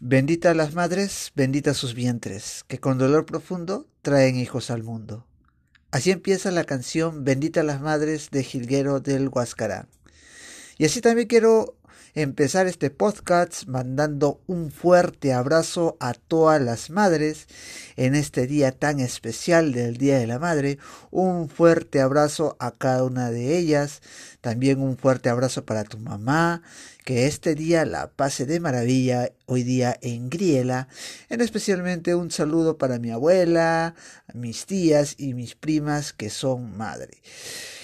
Bendita las madres, bendita sus vientres, que con dolor profundo traen hijos al mundo. Así empieza la canción Bendita las madres de Gilguero del Huascarán. Y así también quiero empezar este podcast mandando un fuerte abrazo a todas las madres en este día tan especial del Día de la Madre. Un fuerte abrazo a cada una de ellas. También un fuerte abrazo para tu mamá. Que este día la pase de maravilla hoy día en Griela. En especialmente un saludo para mi abuela, mis tías y mis primas que son madre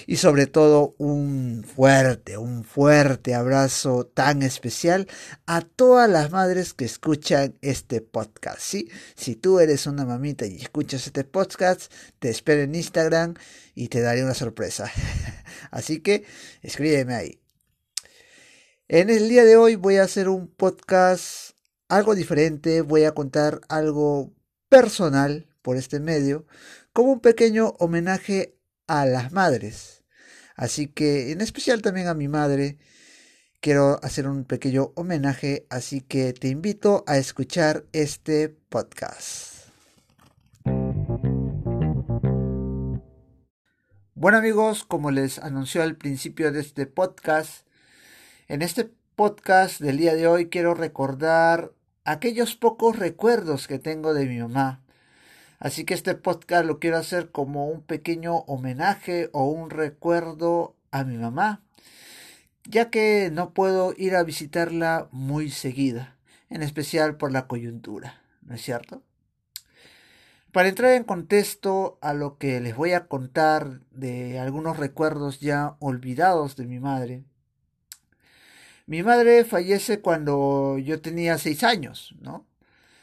y sobre todo un fuerte, un fuerte abrazo tan especial a todas las madres que escuchan este podcast. ¿sí? Si tú eres una mamita y escuchas este podcast, te espero en Instagram y te daré una sorpresa. Así que escríbeme ahí. En el día de hoy voy a hacer un podcast algo diferente, voy a contar algo personal por este medio, como un pequeño homenaje a las madres. Así que en especial también a mi madre quiero hacer un pequeño homenaje, así que te invito a escuchar este podcast. Bueno amigos, como les anunció al principio de este podcast, en este podcast del día de hoy quiero recordar aquellos pocos recuerdos que tengo de mi mamá. Así que este podcast lo quiero hacer como un pequeño homenaje o un recuerdo a mi mamá, ya que no puedo ir a visitarla muy seguida, en especial por la coyuntura, ¿no es cierto? Para entrar en contexto a lo que les voy a contar de algunos recuerdos ya olvidados de mi madre, mi madre fallece cuando yo tenía seis años, ¿no?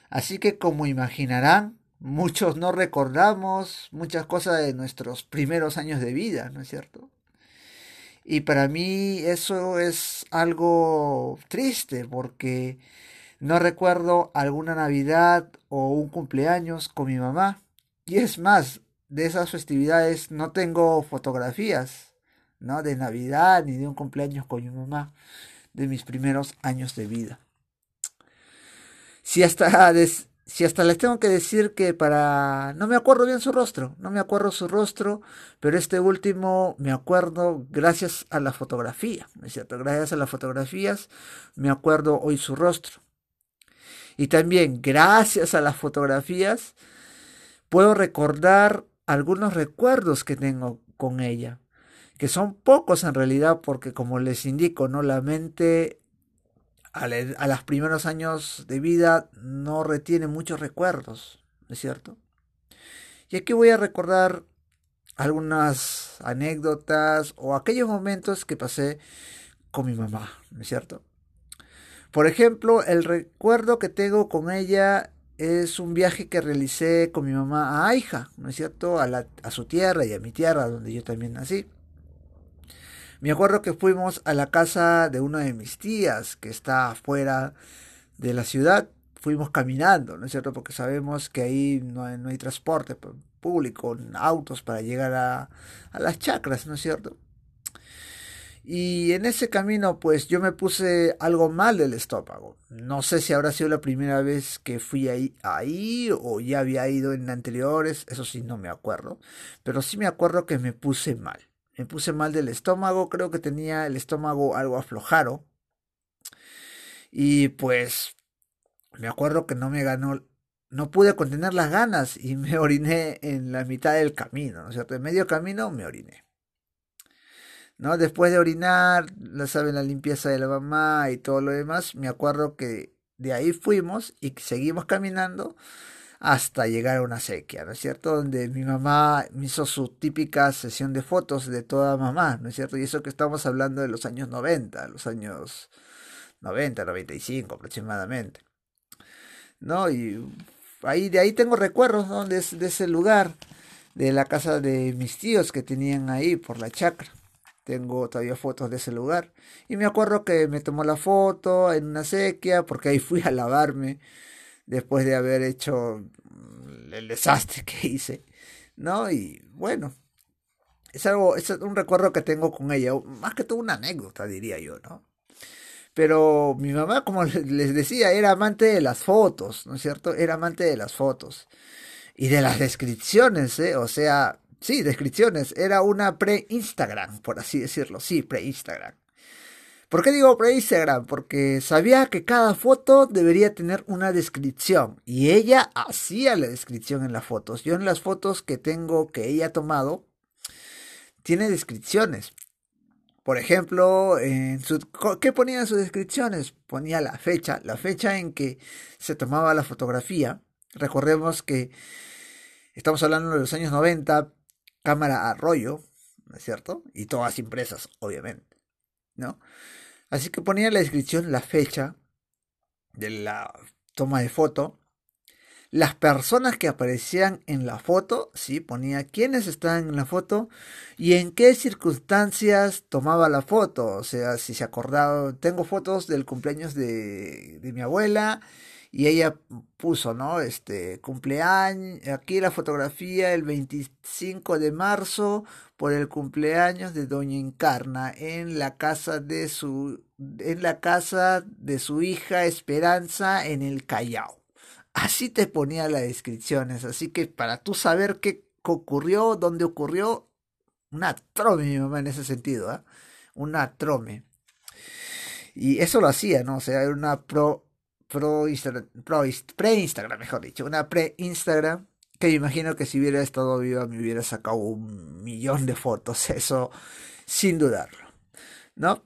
Así que como imaginarán, Muchos no recordamos muchas cosas de nuestros primeros años de vida, ¿no es cierto? Y para mí eso es algo triste porque no recuerdo alguna Navidad o un cumpleaños con mi mamá. Y es más, de esas festividades no tengo fotografías, ¿no? De Navidad ni de un cumpleaños con mi mamá de mis primeros años de vida. Si hasta si hasta les tengo que decir que para... No me acuerdo bien su rostro, no me acuerdo su rostro, pero este último me acuerdo gracias a la fotografía, ¿no es cierto? Gracias a las fotografías me acuerdo hoy su rostro. Y también gracias a las fotografías puedo recordar algunos recuerdos que tengo con ella, que son pocos en realidad porque como les indico, no la mente a, los primeros años de vida no retiene muchos recuerdos, ¿no es cierto? Y aquí voy a recordar algunas anécdotas o aquellos momentos que pasé con mi mamá, ¿no es cierto? Por ejemplo, el recuerdo que tengo con ella es un viaje que realicé con mi mamá a Aija, ¿no es cierto? A su tierra y a mi tierra, donde yo también nací. Me acuerdo que fuimos a la casa de una de mis tías que está fuera de la ciudad. Fuimos caminando, ¿no es cierto? Porque sabemos que ahí no hay, transporte público, autos para llegar a, a las chacras, ¿no es cierto? Y en ese camino, pues yo me puse algo mal del estómago. No sé si habrá sido la primera vez que fui ahí, ahí o ya había ido en anteriores, eso sí no me acuerdo. Pero sí me acuerdo que me puse mal me puse mal del estómago, creo que tenía el estómago algo aflojado. Y pues me acuerdo que no me ganó, no pude contener las ganas y me oriné en la mitad del camino, ¿no es cierto? En medio camino me oriné. ¿No? Después de orinar, la saben, la limpieza de la mamá y todo lo demás, me acuerdo que de ahí fuimos y seguimos caminando hasta llegar a una sequía, ¿no es cierto? Donde mi mamá hizo su típica sesión de fotos de toda mamá, ¿no es cierto? Y eso que estamos hablando de los años 90, los años 90, 95 aproximadamente. ¿No? Y ahí de ahí tengo recuerdos de, de ese lugar, de la casa de mis tíos que tenían ahí por la chacra. Tengo todavía fotos de ese lugar. Y me acuerdo que me tomó la foto en una sequía, porque ahí fui a lavarme después de haber hecho mm, el desastre que hice, ¿no? Y bueno, es algo, es un recuerdo que tengo con ella, más que todo una anécdota, diría yo, ¿no? Pero mi mamá, como les decía, era amante de las fotos, ¿no es cierto? Era amante de las fotos. Y de las descripciones, ¿eh? O sea, sí, descripciones. Era una pre-Instagram, por así decirlo. Sí, pre-Instagram. ¿Por qué digo pre-Instagram? Porque sabía que cada foto debería tener una descripción. Y ella hacía la descripción en las fotos. Yo en las fotos que tengo que ella ha tomado, tiene descripciones. Por ejemplo, en su, ¿qué ponía en sus descripciones? Ponía la fecha, la fecha en que se tomaba la fotografía. Recordemos que estamos hablando de los años 90, cámara a rollo, ¿no es cierto? Y todas impresas, obviamente, ¿no? Así que ponía en la descripción la fecha de la toma de foto, las personas que aparecían en la foto, sí, ponía quiénes estaban en la foto y en qué circunstancias tomaba la foto, o sea, si se acordaba, tengo fotos del cumpleaños de, de mi abuela y ella puso, ¿no? Este cumpleaños, aquí la fotografía el 25 de marzo por el cumpleaños de Doña Encarna en la casa de su en la casa de su hija Esperanza en el Callao. Así te ponía las descripciones, así que para tú saber qué ocurrió, dónde ocurrió, una trome mi mamá en ese sentido, ¿eh? una trome. Y eso lo hacía, ¿no? O sea, era una pro pro Instagram, pre-Instagram, mejor dicho, una pre-Instagram que me imagino que si hubiera estado viva me hubiera sacado un millón de fotos, eso sin dudarlo, ¿no?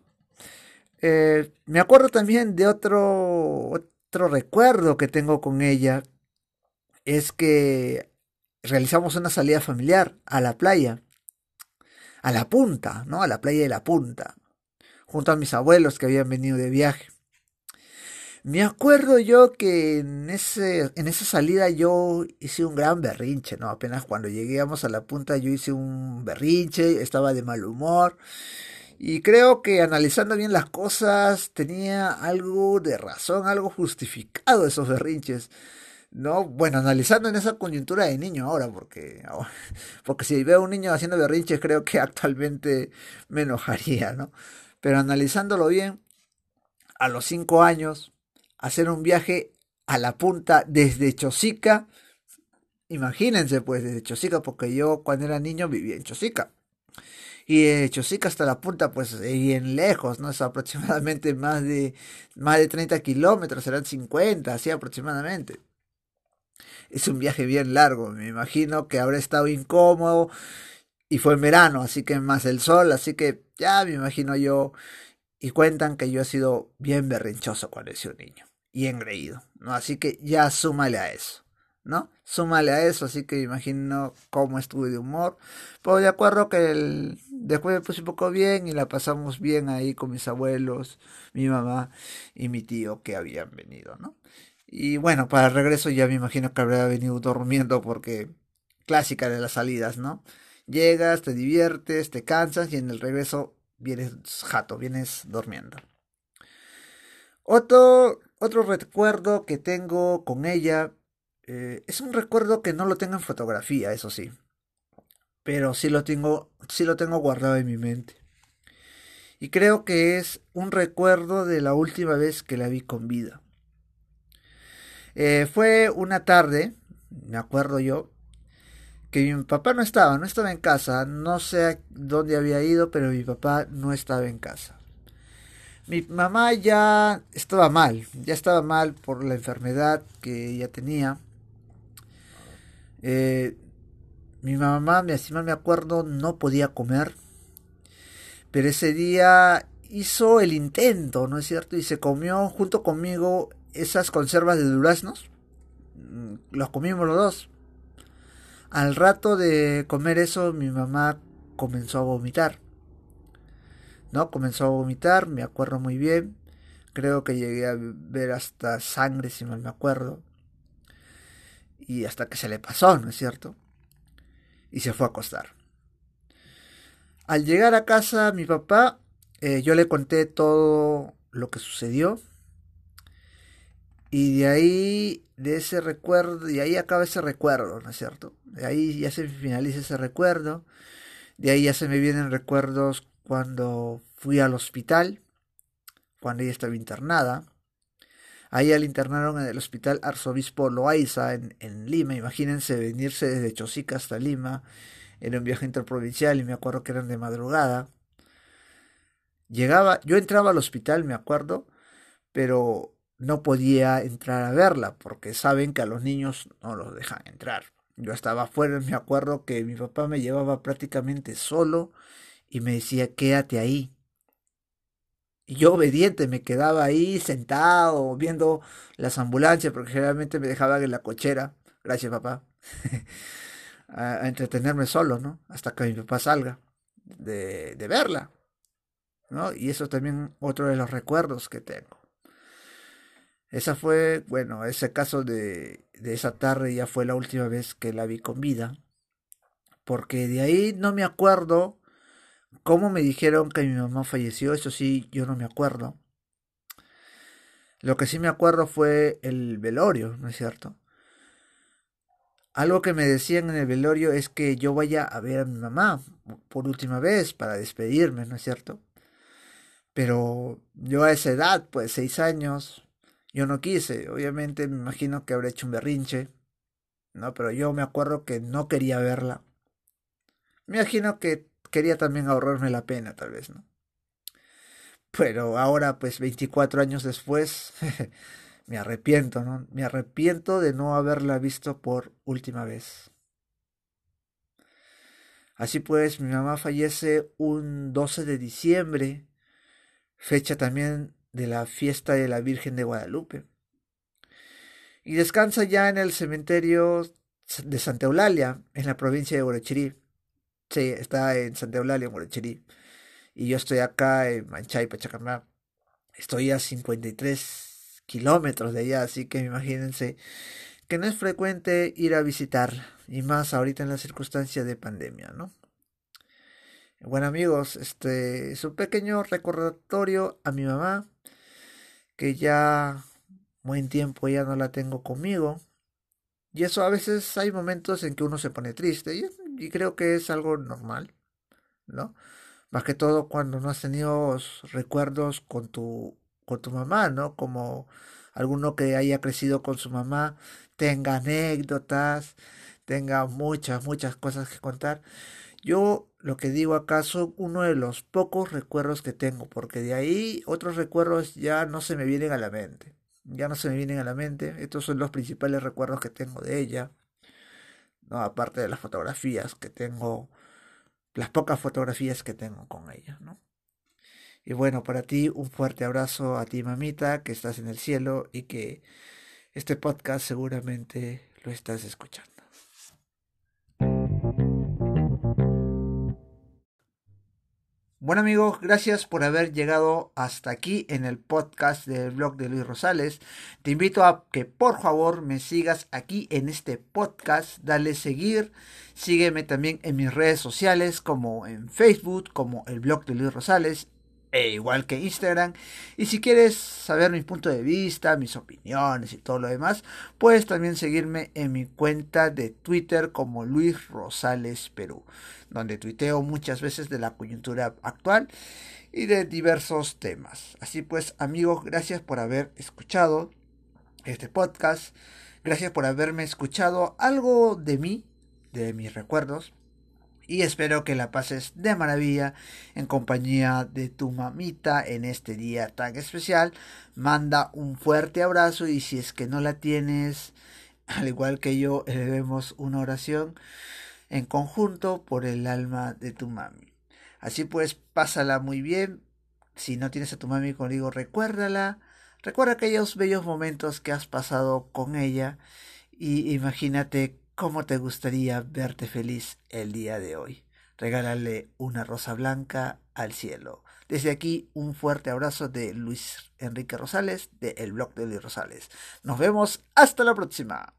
Eh, me acuerdo también de otro, otro recuerdo que tengo con ella, es que realizamos una salida familiar a la playa, a la punta, ¿no? A la playa de la punta, junto a mis abuelos que habían venido de viaje. Me acuerdo yo que en, ese, en esa salida yo hice un gran berrinche, ¿no? Apenas cuando llegamos a la punta yo hice un berrinche, estaba de mal humor. Y creo que analizando bien las cosas tenía algo de razón, algo justificado esos berrinches. ¿no? Bueno, analizando en esa coyuntura de niño ahora, porque, porque si veo a un niño haciendo berrinches creo que actualmente me enojaría, ¿no? Pero analizándolo bien, a los cinco años, hacer un viaje a la punta desde Chosica. Imagínense, pues, desde Chosica, porque yo cuando era niño vivía en Chosica. Y de Chosica hasta la punta, pues, bien lejos, ¿no? Es aproximadamente más de, más de 30 kilómetros, serán 50, así aproximadamente. Es un viaje bien largo, me imagino que habrá estado incómodo y fue en verano, así que más el sol, así que ya me imagino yo. Y cuentan que yo he sido bien berrinchoso cuando he sido niño y engreído, ¿no? Así que ya súmale a eso, ¿no? Súmale a eso, así que imagino cómo estuve de humor. Pero de acuerdo que el, después me puse un poco bien y la pasamos bien ahí con mis abuelos, mi mamá y mi tío que habían venido, ¿no? Y bueno, para el regreso ya me imagino que habría venido durmiendo porque clásica de las salidas, ¿no? Llegas, te diviertes, te cansas y en el regreso vienes jato, vienes durmiendo. Otro otro recuerdo que tengo con ella eh, es un recuerdo que no lo tengo en fotografía, eso sí. Pero sí lo tengo, sí lo tengo guardado en mi mente. Y creo que es un recuerdo de la última vez que la vi con vida. Eh, fue una tarde, me acuerdo yo, que mi papá no estaba, no estaba en casa, no sé dónde había ido, pero mi papá no estaba en casa. Mi mamá ya estaba mal, ya estaba mal por la enfermedad que ella tenía. Eh, mi mamá, si mal me acuerdo, no podía comer. Pero ese día hizo el intento, ¿no es cierto? Y se comió junto conmigo esas conservas de duraznos. Mm, los comimos los dos. Al rato de comer eso, mi mamá comenzó a vomitar. ¿No? Comenzó a vomitar, me acuerdo muy bien. Creo que llegué a ver hasta sangre, si mal me acuerdo. Y hasta que se le pasó, ¿no es cierto? Y se fue a acostar. Al llegar a casa, mi papá, eh, yo le conté todo lo que sucedió. Y de ahí, de ese recuerdo, y ahí acaba ese recuerdo, ¿no es cierto? De ahí ya se finaliza ese recuerdo. De ahí ya se me vienen recuerdos cuando fui al hospital, cuando ella estaba internada. Ahí la internaron en el hospital Arzobispo Loaiza en, en, Lima. Imagínense venirse desde Chosica hasta Lima. Era un viaje interprovincial y me acuerdo que eran de madrugada. Llegaba, yo entraba al hospital, me acuerdo, pero no podía entrar a verla porque saben que a los niños no los dejan entrar. Yo estaba afuera, me acuerdo que mi papá me llevaba prácticamente solo y me decía, quédate ahí. Y yo obediente me quedaba ahí sentado viendo las ambulancias porque generalmente me dejaban en la cochera, gracias papá, a, entretenerme solo, ¿no? Hasta que mi papá salga de, de verla, ¿no? Y eso también otro de los recuerdos que tengo. Esa fue, bueno, ese caso de, de esa tarde ya fue la última vez que la vi con vida, porque de ahí no me acuerdo ¿Cómo me dijeron que mi mamá falleció? Eso sí, yo no me acuerdo. Lo que sí me acuerdo fue el velorio, ¿no es cierto? Algo que me decían en el velorio es que yo vaya a ver a mi mamá por última vez para despedirme, ¿no es cierto? Pero yo a esa edad, pues seis años, yo no quise. Obviamente me imagino que habré hecho un berrinche, ¿no? Pero yo me acuerdo que no quería verla. Me imagino que quería también ahorrarme la pena, tal vez, ¿no? Pero ahora, pues 24 años después, me arrepiento, ¿no? Me arrepiento de no haberla visto por última vez. Así pues, mi mamá fallece un 12 de diciembre, fecha también de la fiesta de la Virgen de Guadalupe. Y descansa ya en el cementerio de Santa Eulalia, en la provincia de Guarachirí. Sí, está en Santa Eulalia, Guarachirí. Y yo estoy acá en Manchay, Pachacamá. Estoy a 53 kilómetros de allá, así que imagínense que no es frecuente ir a visitar, y más ahorita en la circunstancia de pandemia, ¿no? Bueno amigos, este es un pequeño recordatorio a mi mamá, que ya buen tiempo ya no la tengo conmigo. Y eso a veces hay momentos en que uno se pone triste. Y y creo que es algo normal, ¿no? Más que todo cuando no has tenido recuerdos con tu, con tu mamá, ¿no? Como alguno que haya crecido con su mamá, tenga anécdotas, tenga muchas, muchas cosas que contar. Yo lo que digo acaso uno de los pocos recuerdos que tengo, porque de ahí otros recuerdos ya no se me vienen a la mente. Ya no se me vienen a la mente. Estos son los principales recuerdos que tengo de ella. Aparte de las fotografías que tengo, las pocas fotografías que tengo con ella, ¿no? Y bueno, para ti un fuerte abrazo a ti mamita que estás en el cielo y que este podcast seguramente lo estás escuchando. Bueno amigos, gracias por haber llegado hasta aquí en el podcast del blog de Luis Rosales. Te invito a que por favor me sigas aquí en este podcast, dale seguir, sígueme también en mis redes sociales como en Facebook, como el blog de Luis Rosales, e igual que Instagram. Y si quieres saber mi punto de vista, mis opiniones y todo lo demás, puedes también seguirme en mi cuenta de Twitter como Luis Rosales Perú, donde tuiteo muchas veces de la coyuntura actual y de diversos temas. Así pues, amigos, gracias por haber escuchado este podcast. Gracias por haberme escuchado algo de mí, de mis recuerdos y espero que la pases de maravilla en compañía de tu mamita en este día tan especial. Manda un fuerte abrazo y si es que no la tienes, al igual que yo, elevemos una oración en conjunto por el alma de tu mami. Así pues, pásala muy bien. Si no tienes a tu mami conmigo, recuérdala. Recuerda aquellos bellos momentos que has pasado con ella y imagínate ¿Cómo te gustaría verte feliz el día de hoy? Regálale una rosa blanca al cielo. Desde aquí, un fuerte abrazo de Luis Enrique Rosales, de El Blog de Luis Rosales. Nos vemos hasta la próxima.